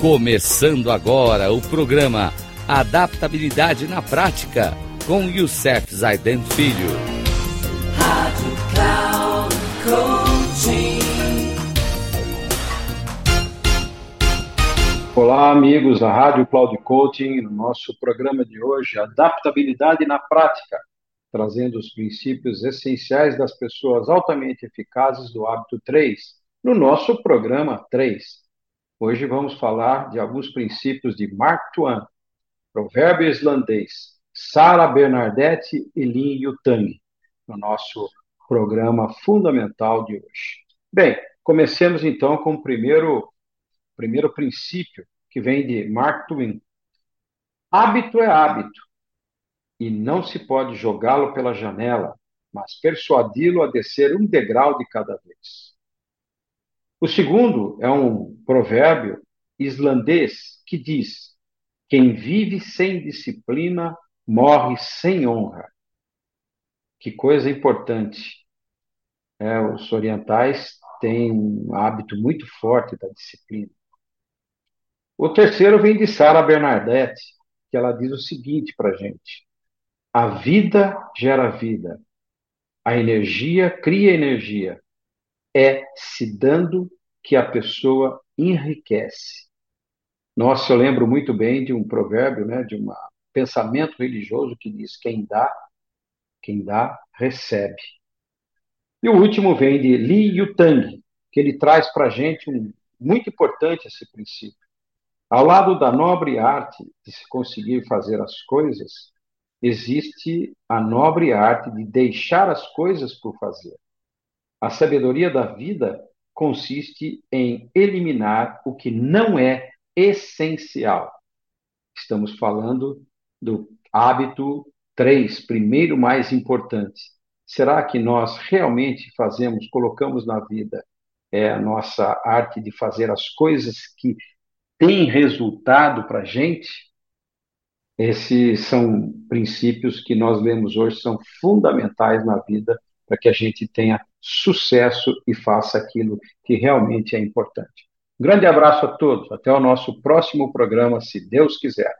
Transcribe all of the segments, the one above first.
Começando agora o programa Adaptabilidade na Prática com Youssef Zaiden Filho. Rádio Cloud Coaching. Olá, amigos da Rádio Cloud Coaching, no nosso programa de hoje, Adaptabilidade na Prática, trazendo os princípios essenciais das pessoas altamente eficazes do hábito 3, no nosso programa 3 Hoje vamos falar de alguns princípios de Mark Twain, provérbio islandês, Sara Bernadette e Lin Yutang, no nosso programa fundamental de hoje. Bem, comecemos então com o primeiro, primeiro princípio, que vem de Mark Twain. Hábito é hábito, e não se pode jogá-lo pela janela, mas persuadi-lo a descer um degrau de cada vez. O segundo é um provérbio islandês que diz: quem vive sem disciplina morre sem honra. Que coisa importante. É, os orientais têm um hábito muito forte da disciplina. O terceiro vem de Sara Bernadette, que ela diz o seguinte para a gente: a vida gera vida, a energia cria energia, é se dando que a pessoa enriquece. Nossa, eu lembro muito bem de um provérbio, né, de um pensamento religioso que diz: quem dá, quem dá, recebe. E o último vem de Li Yutang, que ele traz para a gente um muito importante esse princípio. Ao lado da nobre arte de se conseguir fazer as coisas, existe a nobre arte de deixar as coisas por fazer. A sabedoria da vida consiste em eliminar o que não é essencial. Estamos falando do hábito 3, primeiro mais importante. Será que nós realmente fazemos, colocamos na vida é, a nossa arte de fazer as coisas que têm resultado para a gente? Esses são princípios que nós lemos hoje, são fundamentais na vida para que a gente tenha sucesso e faça aquilo que realmente é importante. Um grande abraço a todos. Até o nosso próximo programa, se Deus quiser.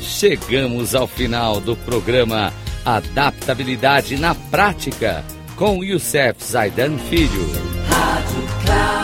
Chegamos ao final do programa Adaptabilidade na Prática com Youssef Zaidan Filho. Rádio Cloud